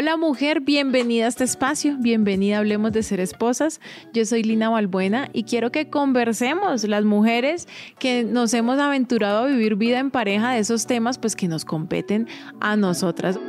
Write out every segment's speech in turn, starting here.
Hola mujer, bienvenida a este espacio, bienvenida Hablemos de Ser Esposas. Yo soy Lina Balbuena y quiero que conversemos las mujeres que nos hemos aventurado a vivir vida en pareja de esos temas pues que nos competen a nosotras.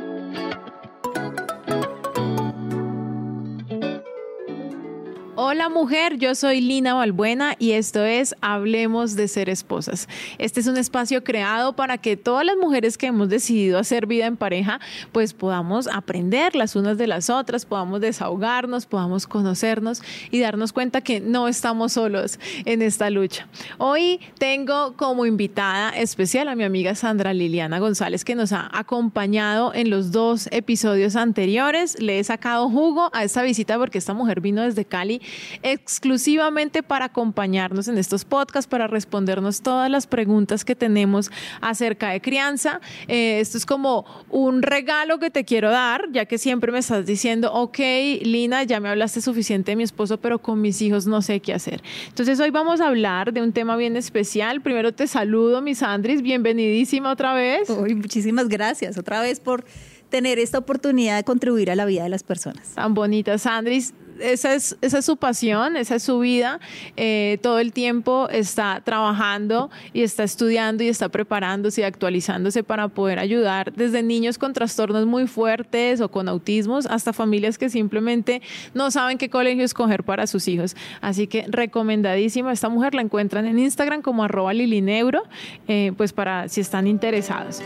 Hola mujer, yo soy Lina Balbuena y esto es Hablemos de ser esposas. Este es un espacio creado para que todas las mujeres que hemos decidido hacer vida en pareja, pues podamos aprender las unas de las otras, podamos desahogarnos, podamos conocernos y darnos cuenta que no estamos solos en esta lucha. Hoy tengo como invitada especial a mi amiga Sandra Liliana González que nos ha acompañado en los dos episodios anteriores. Le he sacado jugo a esta visita porque esta mujer vino desde Cali exclusivamente para acompañarnos en estos podcasts, para respondernos todas las preguntas que tenemos acerca de crianza. Eh, esto es como un regalo que te quiero dar, ya que siempre me estás diciendo, ok, Lina, ya me hablaste suficiente de mi esposo, pero con mis hijos no sé qué hacer. Entonces hoy vamos a hablar de un tema bien especial. Primero te saludo, mis Andris, bienvenidísima otra vez. Muchísimas gracias otra vez por tener esta oportunidad de contribuir a la vida de las personas. Tan bonita, Sandris esa es, esa es su pasión, esa es su vida. Eh, todo el tiempo está trabajando y está estudiando y está preparándose y actualizándose para poder ayudar desde niños con trastornos muy fuertes o con autismos hasta familias que simplemente no saben qué colegio escoger para sus hijos. Así que recomendadísima. Esta mujer la encuentran en Instagram como arroba lilineuro, eh, pues para si están interesados.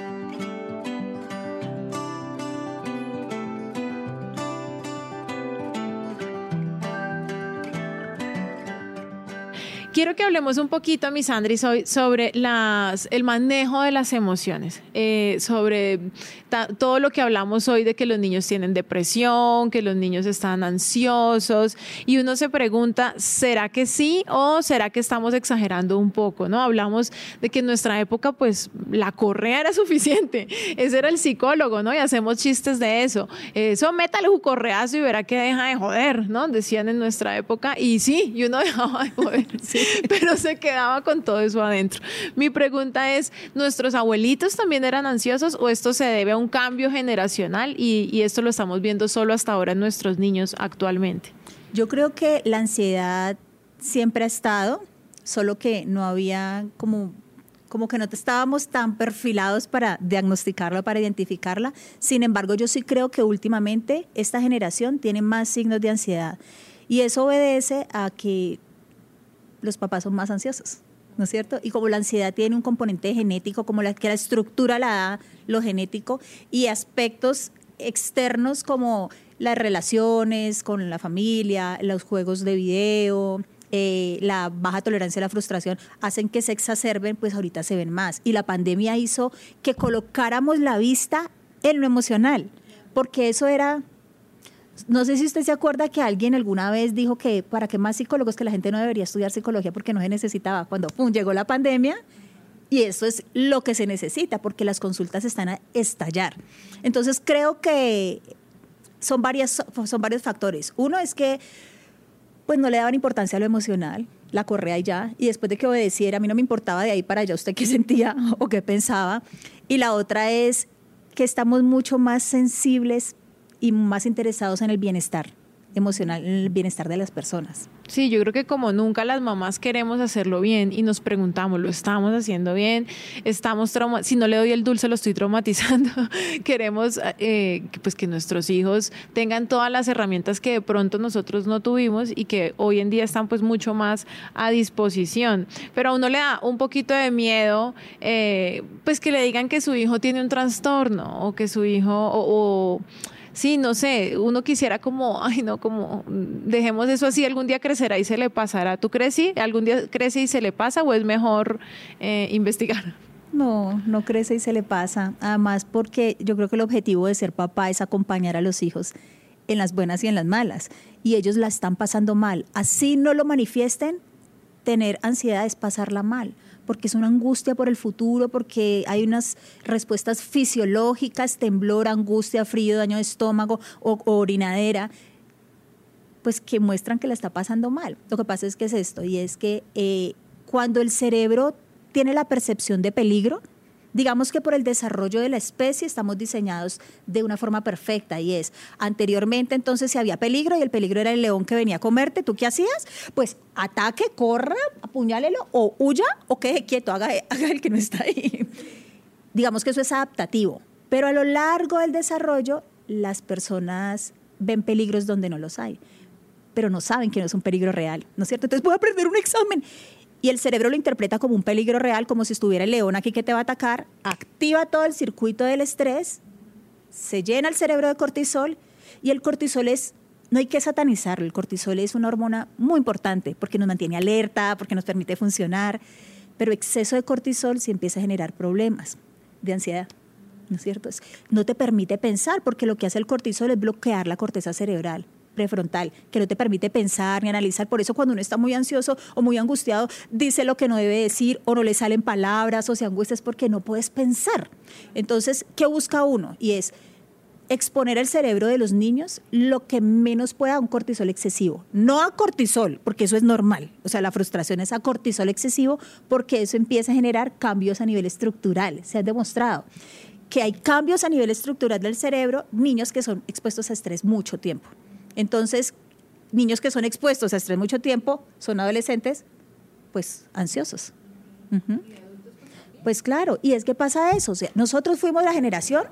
Quiero que hablemos un poquito, mis Andris, hoy sobre las, el manejo de las emociones, eh, sobre todo lo que hablamos hoy de que los niños tienen depresión, que los niños están ansiosos, y uno se pregunta, ¿será que sí o será que estamos exagerando un poco? ¿no? Hablamos de que en nuestra época, pues, la correa era suficiente, ese era el psicólogo, ¿no? Y hacemos chistes de eso. Eso, métale un correazo y verá que deja de joder, ¿no? Decían en nuestra época, y sí, y uno dejaba de joder. Sí. pero se quedaba con todo eso adentro. Mi pregunta es, ¿nuestros abuelitos también eran ansiosos o esto se debe a un cambio generacional y, esto lo estamos viendo solo hasta ahora en nuestros niños actualmente? Yo creo que la ansiedad siempre ha estado, solo que no había como como que no estábamos tan perfilados para diagnosticarla, para identificarla. Sin embargo, yo sí creo que últimamente esta generación tiene más signos de ansiedad. Y eso obedece a que los papás son más ansiosos, ¿no es cierto? Y como la ansiedad tiene un componente genético, como la que la estructura la da lo genético, y aspectos externos como las relaciones con la familia, los juegos de video, eh, la baja tolerancia a la frustración hacen que se exacerben, pues ahorita se ven más. Y la pandemia hizo que colocáramos la vista en lo emocional, porque eso era no sé si usted se acuerda que alguien alguna vez dijo que para qué más psicólogos que la gente no debería estudiar psicología porque no se necesitaba. Cuando pum, llegó la pandemia, y eso es lo que se necesita porque las consultas están a estallar. Entonces creo que son, varias, son varios factores. Uno es que pues no le daban importancia a lo emocional, la correa y ya, y después de que obedeciera, a mí no me importaba de ahí para allá usted qué sentía o qué pensaba. Y la otra es que estamos mucho más sensibles y más interesados en el bienestar emocional, en el bienestar de las personas. Sí, yo creo que como nunca las mamás queremos hacerlo bien y nos preguntamos, ¿lo estamos haciendo bien? Estamos si no le doy el dulce lo estoy traumatizando. queremos eh, pues que nuestros hijos tengan todas las herramientas que de pronto nosotros no tuvimos y que hoy en día están pues mucho más a disposición. Pero a uno le da un poquito de miedo eh, pues que le digan que su hijo tiene un trastorno o que su hijo sí, no sé, uno quisiera como, ay, no, como, dejemos eso así, algún día crecerá y se le pasará. ¿Tú crees sí? ¿Algún día crece y se le pasa o es mejor eh, investigar? No, no crece y se le pasa. Además, porque yo creo que el objetivo de ser papá es acompañar a los hijos en las buenas y en las malas. Y ellos la están pasando mal. Así no lo manifiesten, tener ansiedad es pasarla mal porque es una angustia por el futuro, porque hay unas respuestas fisiológicas, temblor, angustia, frío, daño de estómago o, orinadera, pues que muestran que la está pasando mal. Lo que pasa es que es esto, y es que eh, cuando el cerebro tiene la percepción de peligro, Digamos que por el desarrollo de la especie estamos diseñados de una forma perfecta y es, anteriormente entonces si había peligro y el peligro era el león que venía a comerte, ¿tú qué hacías? Pues ataque, corra, apuñálelo o huya o quede quieto, haga, haga el que no está ahí. Digamos que eso es adaptativo, pero a lo largo del desarrollo las personas ven peligros donde no los hay, pero no saben que no es un peligro real, ¿no es cierto? Entonces voy a aprender un examen y el cerebro lo interpreta como un peligro real, como si estuviera el león aquí que te va a atacar, activa todo el circuito del estrés, se llena el cerebro de cortisol y el cortisol es, no hay que satanizarlo, el cortisol es una hormona muy importante porque nos mantiene alerta, porque nos permite funcionar, pero exceso de cortisol sí empieza a generar problemas de ansiedad. ¿No es cierto? No te permite pensar porque lo que hace el cortisol es bloquear la corteza cerebral prefrontal, que no te permite pensar ni analizar. Por eso cuando uno está muy ansioso o muy angustiado, dice lo que no debe decir o no le salen palabras o se angustia es porque no puedes pensar. Entonces, ¿qué busca uno? Y es exponer el cerebro de los niños lo que menos pueda a un cortisol excesivo. No a cortisol, porque eso es normal. O sea, la frustración es a cortisol excesivo porque eso empieza a generar cambios a nivel estructural. Se ha demostrado que hay cambios a nivel estructural del cerebro, niños que son expuestos a estrés mucho tiempo. Entonces, niños que son expuestos a estrés mucho tiempo son adolescentes, pues ansiosos. Pues claro, y es que pasa eso. O sea, nosotros fuimos la generación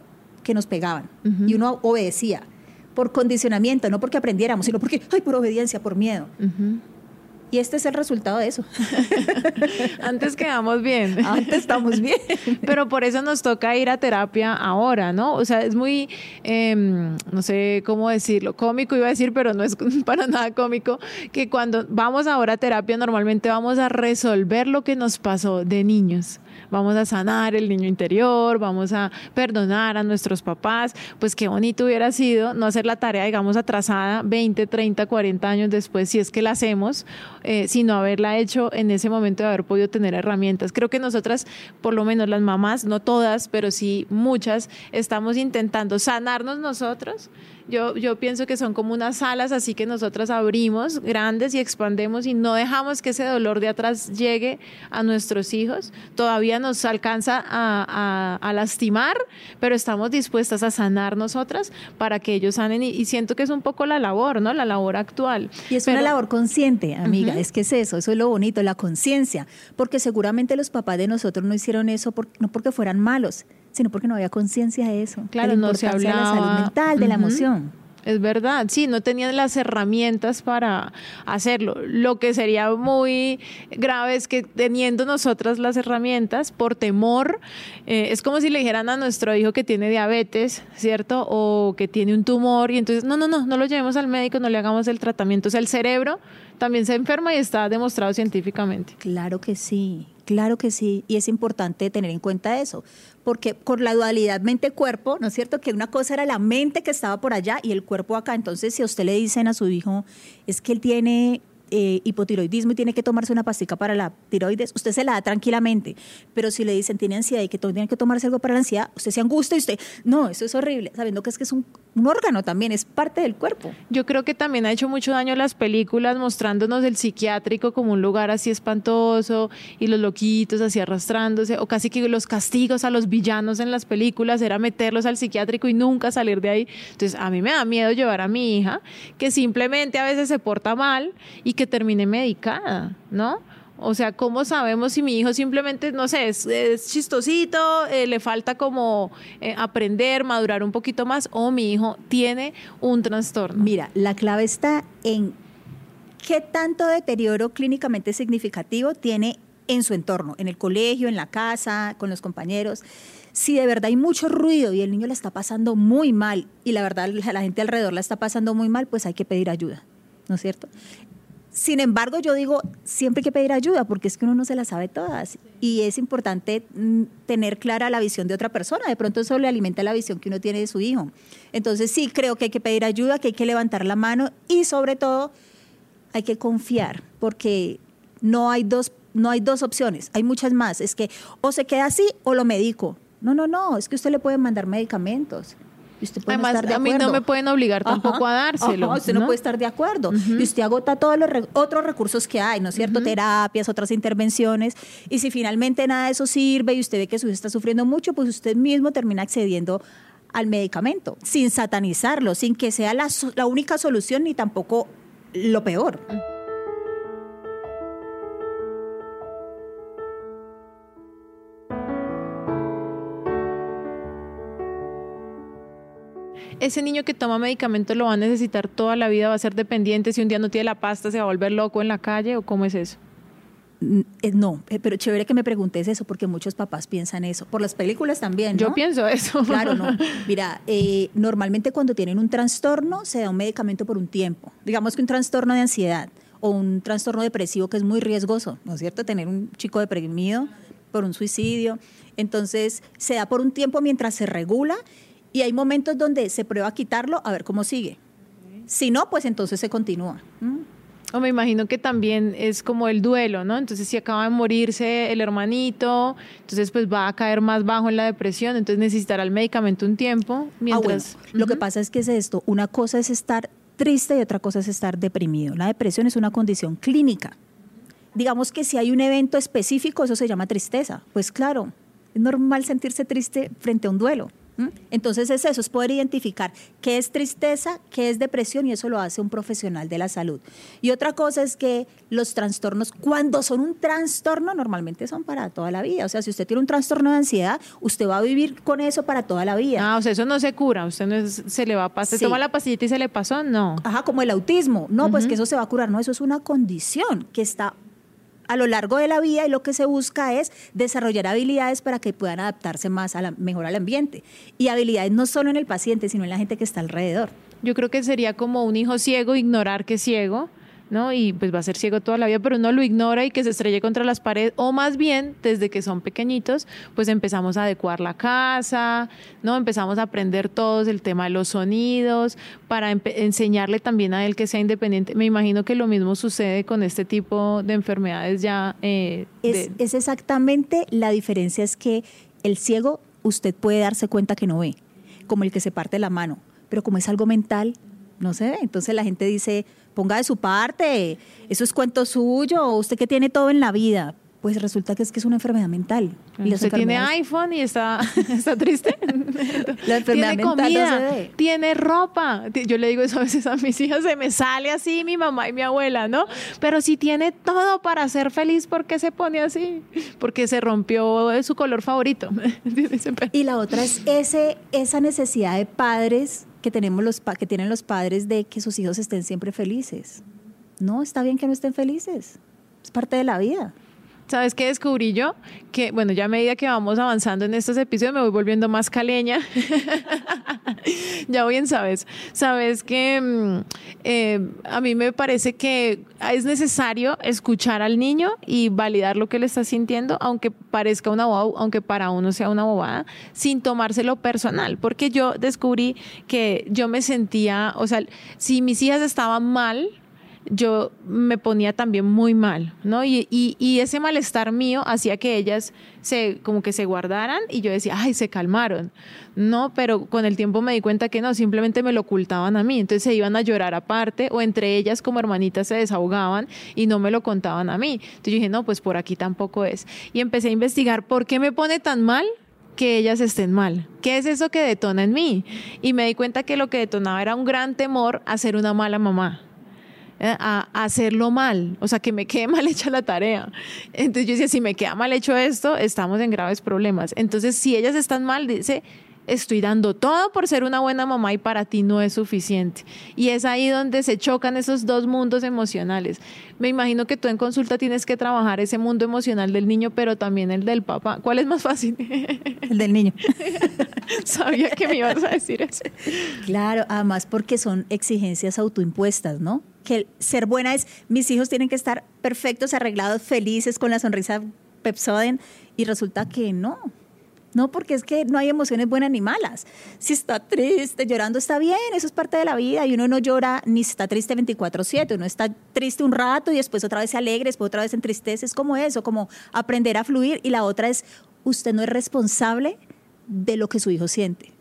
que nos pegaban y uno obedecía por condicionamiento, no porque aprendiéramos, sino porque, ay, por obediencia, por miedo. Y este es el resultado de eso. Antes quedamos bien. Antes estamos bien. Pero por eso nos toca ir a terapia ahora, ¿no? O sea, es muy, em, no sé cómo decirlo, cómico iba a decir, pero no es para nada cómico, que cuando vamos ahora a terapia normalmente vamos a resolver lo que nos pasó de niños vamos a sanar el niño interior, vamos a perdonar a nuestros papás, pues qué bonito hubiera sido no hacer la tarea, digamos, atrasada 20, 30, 40 años después, si es que la hacemos, eh, sino haberla hecho en ese momento de haber podido tener herramientas. Creo que nosotras, por lo menos las mamás, no todas, pero sí muchas, estamos intentando sanarnos nosotros yo, yo pienso que son como unas alas, así que nosotras abrimos grandes y expandemos y no dejamos que ese dolor de atrás llegue a nuestros hijos. Todavía nos alcanza a, a, lastimar, pero estamos dispuestas a sanar nosotras para que ellos sanen y, siento que es un poco la labor, ¿no? La labor actual. Y es una labor consciente, amiga, es que es eso, eso es lo bonito, la conciencia, porque seguramente los papás de nosotros no hicieron eso no porque fueran malos, sino porque no había conciencia de eso. Claro, no se hablaba. de la salud mental, de la emoción. Es verdad, sí, no tenían las herramientas para hacerlo. Lo que sería muy grave es que teniendo nosotras las herramientas, por temor, eh, es como si le dijeran a nuestro hijo que tiene diabetes, ¿cierto? O que tiene un tumor y entonces, no, no, no, no lo llevemos al médico, no le hagamos el tratamiento. O sea, el cerebro también se enferma y está demostrado científicamente. Claro que sí, claro que sí. Y es importante tener en cuenta eso porque con la dualidad mente-cuerpo, ¿no es cierto? Que una cosa era la mente que estaba por allá y el cuerpo acá. Entonces, si a usted le dicen a su hijo, es que él tiene eh, hipotiroidismo y tiene que tomarse una pastica para la tiroides, usted se la da tranquilamente. Pero si le dicen tiene ansiedad y que tiene que tomarse algo para la ansiedad, usted se angustia y usted, no, eso es horrible, sabiendo que es que es un, órgano también, es parte del cuerpo. Yo creo que también ha hecho mucho daño las películas mostrándonos el psiquiátrico como un lugar así espantoso y los loquitos así arrastrándose, o casi que los castigos a los villanos en las películas era meterlos al psiquiátrico y nunca salir de ahí. Entonces, a mí me da miedo llevar a mi hija que simplemente a veces se porta mal y que termine medicada, ¿no? O sea, ¿cómo sabemos si mi hijo simplemente, no sé, es, chistosito, eh, le falta como eh, aprender, madurar un poquito más, o mi hijo tiene un trastorno? Mira, la clave está en qué tanto deterioro clínicamente significativo tiene en su entorno, en el colegio, en la casa, con los compañeros. Si de verdad hay mucho ruido y el niño la está pasando muy mal y la verdad la gente alrededor la está pasando muy mal, pues hay que pedir ayuda, ¿no es cierto? Sin embargo, yo digo, siempre hay que pedir ayuda porque es que uno no se la sabe todas y es importante mm, tener clara la visión de otra persona. De pronto eso le alimenta la visión que uno tiene de su hijo. Entonces sí creo que hay que pedir ayuda, que hay que levantar la mano y sobre todo hay que confiar porque no hay dos, no hay dos opciones, hay muchas más. Es que o se queda así o lo medico. No, no, no, es que usted le puede mandar medicamentos Y usted puede Además, estar de a mí no me pueden obligar tampoco a dárselo. Ajá, usted no, ¿no? puede estar de acuerdo. Y usted agota todos los re- otros recursos que hay, ¿no es cierto? Terapias, otras intervenciones. Y si finalmente nada de eso sirve y usted ve que su hijo está sufriendo mucho, pues usted mismo termina accediendo al medicamento, sin satanizarlo, sin que sea la, la única solución ni tampoco lo peor. Ese niño que toma medicamento lo va a necesitar toda la vida, va a ser dependiente. Si un día no tiene la pasta, se va a volver loco en la calle o cómo es eso. Mm, eh, No, eh, pero chévere que me preguntes eso, porque muchos papás piensan eso. Por las películas también, Yo pienso eso. Claro, no. Mira, eh, normalmente cuando tienen un trastorno se da un medicamento por un tiempo. Digamos que un trastorno de ansiedad o un trastorno depresivo que es muy riesgoso, ¿no es cierto? Tener un chico deprimido por un suicidio. Entonces se da por un tiempo mientras se regula y hay momentos donde se prueba a quitarlo a ver cómo sigue. Si no, pues entonces se continúa. ¿Mm? O me imagino que también es como el duelo, ¿no? Entonces, si acaba de morirse el hermanito, entonces pues va a caer más bajo en la depresión, entonces necesitará el medicamento un tiempo mientras... Ah, bueno, Lo que pasa es que es esto, una cosa es estar triste y otra cosa es estar deprimido. La depresión es una condición clínica. Digamos que si hay un evento específico, eso se llama tristeza. Pues claro, es normal sentirse triste frente a un duelo. ¿M? Entonces es eso, es poder identificar qué es tristeza, qué es depresión y eso lo hace un profesional de la salud. Y otra cosa es que los trastornos, cuando son un trastorno, normalmente son para toda la vida. O sea, si usted tiene un trastorno de ansiedad, usted va a vivir con eso para toda la vida. Ah, o sea, eso no se cura, usted no es- se le va a pasar, Sí. toma la pastillita y se le pasó, no. Ajá, como el autismo. No, pues que eso se va a curar. No, eso es una condición que está a lo largo de la vida y lo que se busca es desarrollar habilidades para que puedan adaptarse más a la, mejor al ambiente. Y habilidades no solo en el paciente, sino en la gente que está alrededor. Yo creo que sería como un hijo ciego ignorar que es ciego, ¿no? Y pues va a ser ciego toda la vida, pero uno lo ignora y que se estrelle contra las paredes, o más bien, desde que son pequeñitos, pues empezamos a adecuar la casa, ¿no? Empezamos a aprender todos el tema de los sonidos, para enseñarle también a él que sea independiente. Me imagino que lo mismo sucede con este tipo de enfermedades ya. eh, Es, de- es exactamente la diferencia es que el ciego usted puede darse cuenta que no ve, como el que se parte la mano, pero como es algo mental, no se ve. Entonces la gente dice, ponga de su parte, eso es cuento suyo, usted que tiene todo en la vida. Pues resulta que es que es una enfermedad mental. Y Usted tiene iPhone y está, está triste. La enfermedad tiene mental no comida, se ve. tiene ropa. Yo le digo eso a veces a mis hijas, se me sale así mi mamá y mi abuela, ¿no? Pero si tiene todo para ser feliz, ¿por qué se pone así? Porque se rompió su color favorito. Y la otra es ese, esa necesidad de padres que tenemos los que tienen los padres de que sus hijos estén siempre felices. No, está bien que no estén felices. Es parte de la vida. ¿Sabes qué descubrí yo? Que, bueno, ya a medida que vamos avanzando en estos episodios me voy volviendo más caleña. ya bien sabes. Sabes que mm, eh, a mí me parece que es necesario escuchar al niño y validar lo que él está sintiendo, aunque parezca una bobada, aunque para uno sea una bobada, sin tomárselo personal. Porque yo descubrí que yo me sentía, o sea, si mis hijas estaban mal, yo me ponía también muy mal, ¿no? Y, y, y ese malestar mío hacía que ellas se, como que se guardaran y yo decía, ay, se calmaron, ¿no? Pero con el tiempo me di cuenta que no, simplemente me lo ocultaban a mí, entonces se iban a llorar aparte o entre ellas como hermanitas se desahogaban y no me lo contaban a mí. Entonces yo dije, no, pues por aquí tampoco es. Y empecé a investigar por qué me pone tan mal que ellas estén mal. ¿Qué es eso que detona en mí? Y me di cuenta que lo que detonaba era un gran temor a ser una mala mamá a, a hacerlo mal, o sea, que me quede mal hecha la tarea. Entonces yo decía, si me queda mal hecho esto, estamos en graves problemas. Entonces, si ellas están mal, dice, estoy dando todo por ser una buena mamá y para ti no es suficiente. Y es ahí donde se chocan esos dos mundos emocionales. Me imagino que tú en consulta tienes que trabajar ese mundo emocional del niño, pero también el del papá. ¿Cuál es más fácil? El del niño. Sabía que me ibas a decir eso. Claro, además porque son exigencias autoimpuestas, ¿no? Que ser buena es, mis hijos tienen que estar perfectos, arreglados, felices, con la sonrisa Pepsoden, y resulta que no. No, porque es que no hay emociones buenas ni malas. Si está triste, llorando está bien, eso es parte de la vida y uno no llora ni está triste 24/7, uno está triste un rato y después otra vez se alegre, después otra vez se entristece, es como eso, como aprender a fluir y la otra es, usted no es responsable de lo que su hijo siente.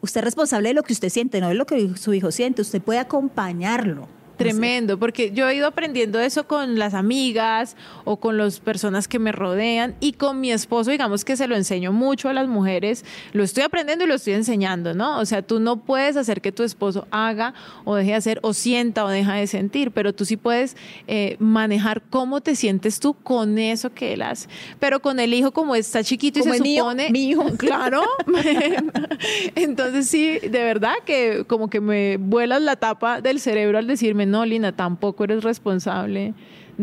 Usted es responsable de lo que usted siente, no de lo que su hijo siente. Usted puede acompañarlo. Tremendo, porque yo he ido aprendiendo eso con las amigas o con las personas que me rodean y con mi esposo, digamos que se lo enseño mucho a las mujeres, lo estoy aprendiendo y lo estoy enseñando, ¿no? O sea, tú no puedes hacer que tu esposo haga o deje de hacer o sienta o deja de sentir, pero tú sí puedes eh, manejar cómo te sientes tú con eso que él hace. Pero con el hijo, como está chiquito y se supone... mi hijo. Claro. Entonces sí, de verdad que como que me vuelas la tapa del cerebro al decirme, no, Lina, tampoco eres responsable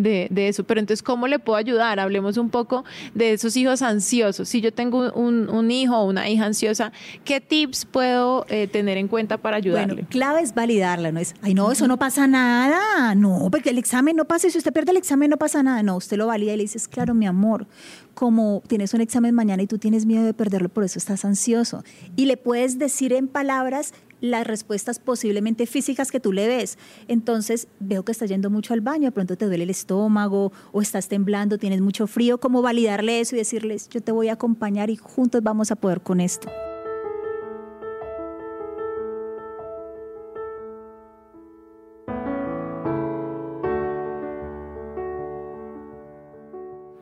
de, eso. Pero entonces, ¿cómo le puedo ayudar? Hablemos un poco de esos hijos ansiosos. Si yo tengo un, hijo o una hija ansiosa, ¿qué tips puedo eh, tener en cuenta para ayudarle? Bueno, clave es validarla, no es, ay, no, eso no pasa nada. No, porque el examen no pasa, si usted pierde el examen no pasa nada. No, usted lo valida y le dices, claro, mi amor, como tienes un examen mañana y tú tienes miedo de perderlo, por eso estás ansioso. Y le puedes decir en palabras las respuestas posiblemente físicas que tú le ves. Entonces, veo que estás yendo mucho al baño, de pronto te duele el estómago o estás temblando, tienes mucho frío, ¿cómo validarle eso y decirles, yo te voy a acompañar y juntos vamos a poder con esto?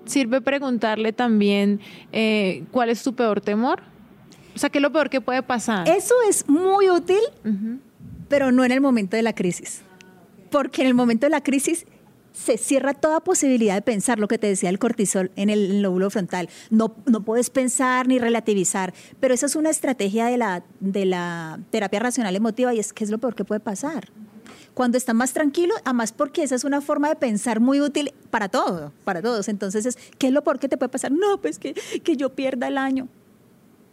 Sirve preguntarle también eh, cuál es tu peor temor o sea, ¿qué es lo peor que puede pasar? Eso es muy útil, pero no en el momento de la crisis. Porque en el momento de la crisis se cierra toda posibilidad de pensar lo que te decía el cortisol en el lóbulo frontal. No, no puedes pensar ni relativizar, pero esa es una estrategia de la, de la terapia racional emotiva y es que es lo peor que puede pasar. Cuando está más tranquilo, además porque esa es una forma de pensar muy útil para todo, para todos. Entonces, es, ¿qué es lo peor que te puede pasar? No, pues que, que yo pierda el año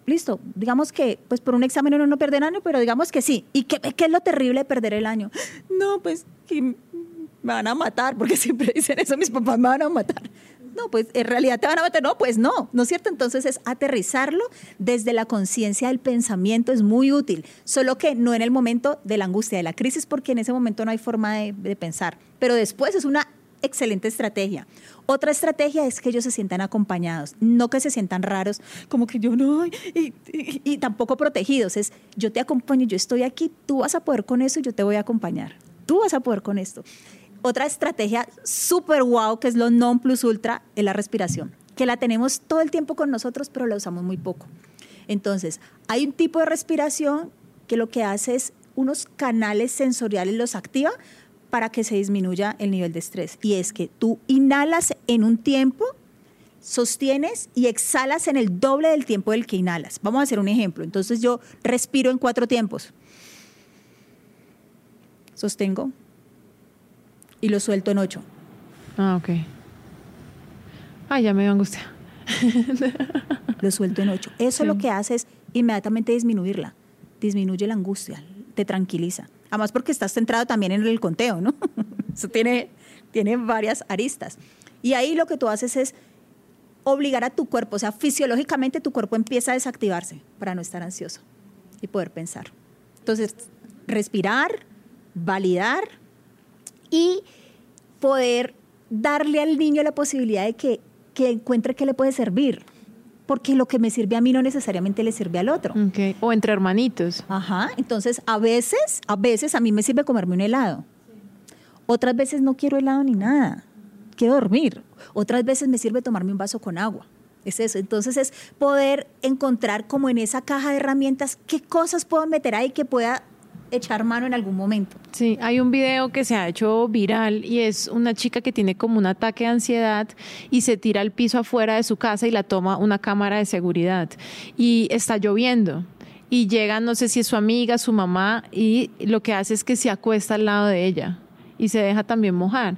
listo, digamos que pues por un examen uno no pierde el año, pero digamos que sí. ¿Y qué, qué es lo terrible de perder el año? No, pues que me van a matar, porque siempre dicen eso, mis papás me van a matar. No, pues en realidad te van a matar. No, pues no, ¿no es cierto? Entonces es aterrizarlo desde la conciencia del pensamiento, es muy útil, solo que no en el momento de la angustia, de la crisis, porque en ese momento no hay forma de, de pensar. Pero después es una excelente estrategia. Otra estrategia es que ellos se sientan acompañados, no que se sientan raros, como que yo no, y, tampoco protegidos. Es yo te acompaño, yo estoy aquí, tú vas a poder con eso y yo te voy a acompañar. Tú vas a poder con esto. Otra estrategia súper guau, que es lo non plus ultra, es la respiración, que la tenemos todo el tiempo con nosotros, pero la usamos muy poco. Entonces, hay un tipo de respiración que lo que hace es unos canales sensoriales los activa para que se disminuya el nivel de estrés. Y es que tú inhalas en un tiempo, sostienes y exhalas en el doble del tiempo del que inhalas. Vamos a hacer un ejemplo. Entonces yo respiro en cuatro tiempos. Sostengo y lo suelto en ocho. Ah, ok. Ay, ya me dio angustia. lo suelto en ocho. Eso lo que hace es inmediatamente disminuirla. Disminuye la angustia, te tranquiliza. Además porque estás centrado también en el conteo, ¿no? Eso tiene, tiene varias aristas. Y ahí lo que tú haces es obligar a tu cuerpo, o sea, fisiológicamente tu cuerpo empieza a desactivarse para no estar ansioso y poder pensar. Entonces, respirar, validar y poder darle al niño la posibilidad de que, que encuentre qué le puede servir porque lo que me sirve a mí no necesariamente le sirve al otro. O entre hermanitos. Ajá, entonces a veces, a veces a mí me sirve comerme un helado. Otras veces no quiero helado ni nada, quiero dormir. Otras veces me sirve tomarme un vaso con agua. Es eso, entonces es poder encontrar como en esa caja de herramientas qué cosas puedo meter ahí que pueda echar mano en algún momento. Sí, hay un video que se ha hecho viral y es una chica que tiene como un ataque de ansiedad y se tira al piso afuera de su casa y la toma una cámara de seguridad y está lloviendo y llega, no sé si es su amiga, su mamá y lo que hace es que se acuesta al lado de ella y se deja también mojar.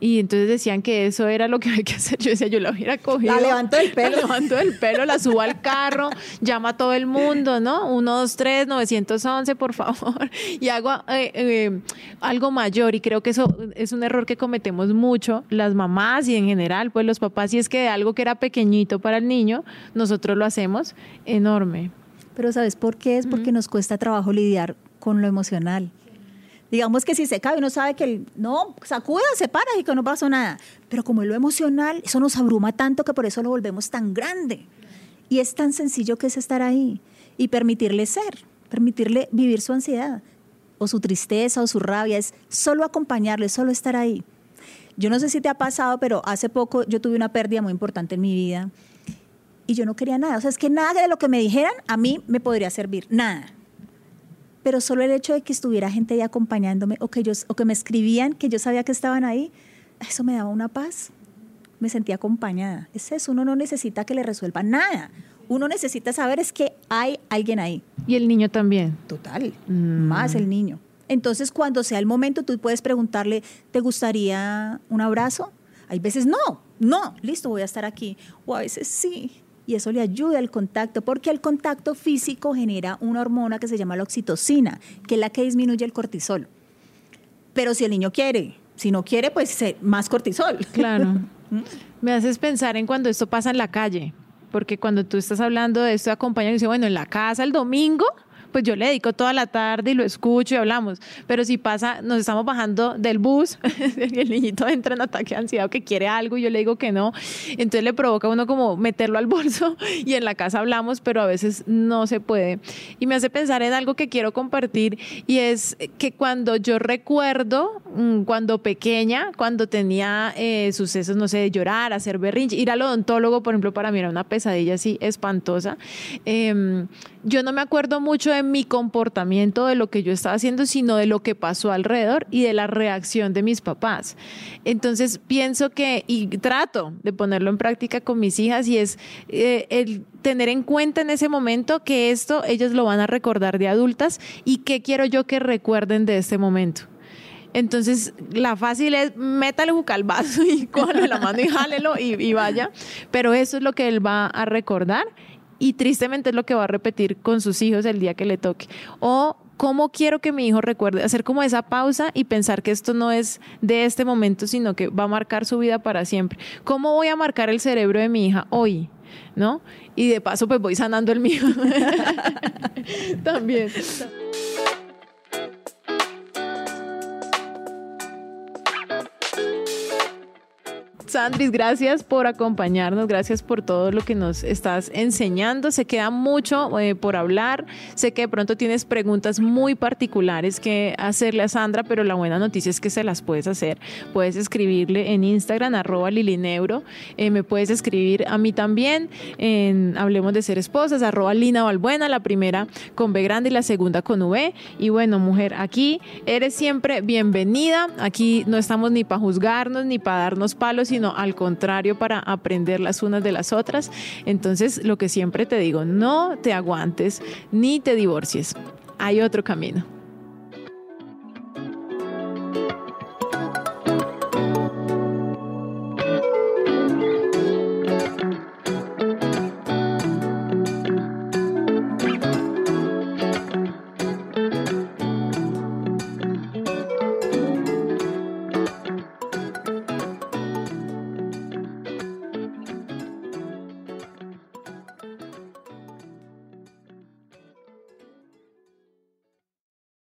Y entonces decían que eso era lo que hay que hacer. Yo decía, yo la hubiera cogido. La levanto del pelo. La levanto del pelo, la subo al carro, llama a todo el mundo, ¿no? 123, 911, por favor. Y hago eh, eh, algo mayor. Y creo que eso es un error que cometemos mucho las mamás y en general, pues los papás. Y es que de algo que era pequeñito para el niño, nosotros lo hacemos enorme. Pero ¿sabes por qué? Es porque nos cuesta trabajo lidiar con lo emocional. Digamos que si se cae, uno sabe que no, sacuda, se para y que no pasó nada. Pero como es lo emocional, eso nos abruma tanto que por eso lo volvemos tan grande. Y es tan sencillo que es estar ahí y permitirle ser. permitirle vivir su ansiedad o su tristeza o su rabia, es solo acompañarle, solo estar ahí. Yo no sé si te ha pasado, pero hace poco yo tuve una pérdida muy importante en mi vida y yo no quería nada. O sea, es que nada de lo que me dijeran a mí me podría servir, nada. Pero solo el hecho de que estuviera gente ahí acompañándome o que, o que me escribían, que yo sabía que estaban ahí, eso me daba una paz. Me sentía acompañada. Es eso, uno no necesita que le resuelva nada uno necesita saber es que hay alguien ahí. Y el niño también. Total, mm. más el niño. Entonces, cuando sea el momento, tú puedes preguntarle, ¿te gustaría un abrazo? Hay veces no, no, listo, voy a estar aquí. O a veces sí. Y eso le ayuda al contacto, porque el contacto físico genera una hormona que se llama la oxitocina, que es la que disminuye el cortisol. Pero si el niño quiere, si no quiere, pues más cortisol. Claro. ¿Mm? Me haces pensar en cuando esto pasa en la calle porque cuando tú estás hablando de esto, acompañan y dice, bueno, en la casa el domingo pues yo le dedico toda la tarde y lo escucho y hablamos. Pero si pasa, nos estamos bajando del bus y el niñito entra en ataque de ansiedad que quiere algo y yo le digo que no, entonces le provoca a uno como meterlo al bolso y en la casa hablamos, pero a veces no se puede. Y me hace pensar en algo que quiero compartir y es que cuando yo recuerdo, mm, cuando pequeña, cuando tenía eh, sucesos, no sé, de llorar, hacer berrinche, ir al odontólogo, por ejemplo, para mí era una pesadilla así espantosa. Em, yo no me acuerdo mucho de mi comportamiento, de lo que yo estaba haciendo, sino de lo que pasó alrededor y de la reacción de mis papás. Entonces pienso que, y trato de ponerlo en práctica con mis hijas, y es eh, el tener en cuenta en ese momento que esto ellos lo van a recordar de adultas y qué quiero yo que recuerden de este momento. Entonces, la fácil es métale un calvazo y cógale la mano y jálelo y, vaya. Pero eso es lo que él va a recordar y tristemente es lo que va a repetir con sus hijos el día que le toque. O cómo quiero que mi hijo recuerde, hacer como esa pausa y pensar que esto no es de este momento, sino que va a marcar su vida para siempre. ¿Cómo voy a marcar el cerebro de mi hija hoy? ¿No? Y de paso pues voy sanando el mío. También. Sandris, gracias por acompañarnos, gracias por todo lo que nos estás enseñando. Se queda mucho eh, por hablar. Sé que de pronto tienes preguntas muy particulares que hacerle a Sandra, pero la buena noticia es que se las puedes hacer. Puedes escribirle en Instagram, arroba lilineuro. Eh, me puedes escribir a mí también en Hablemos de Ser Esposas, arroba Lina Valbuena, la primera con B grande y la segunda con V. Y bueno, mujer, aquí eres siempre bienvenida. Aquí no estamos ni para juzgarnos, ni para darnos palos, sino al contrario para aprender las unas de las otras. Entonces, lo que siempre te digo, no te aguantes ni te divorcies. Hay otro camino.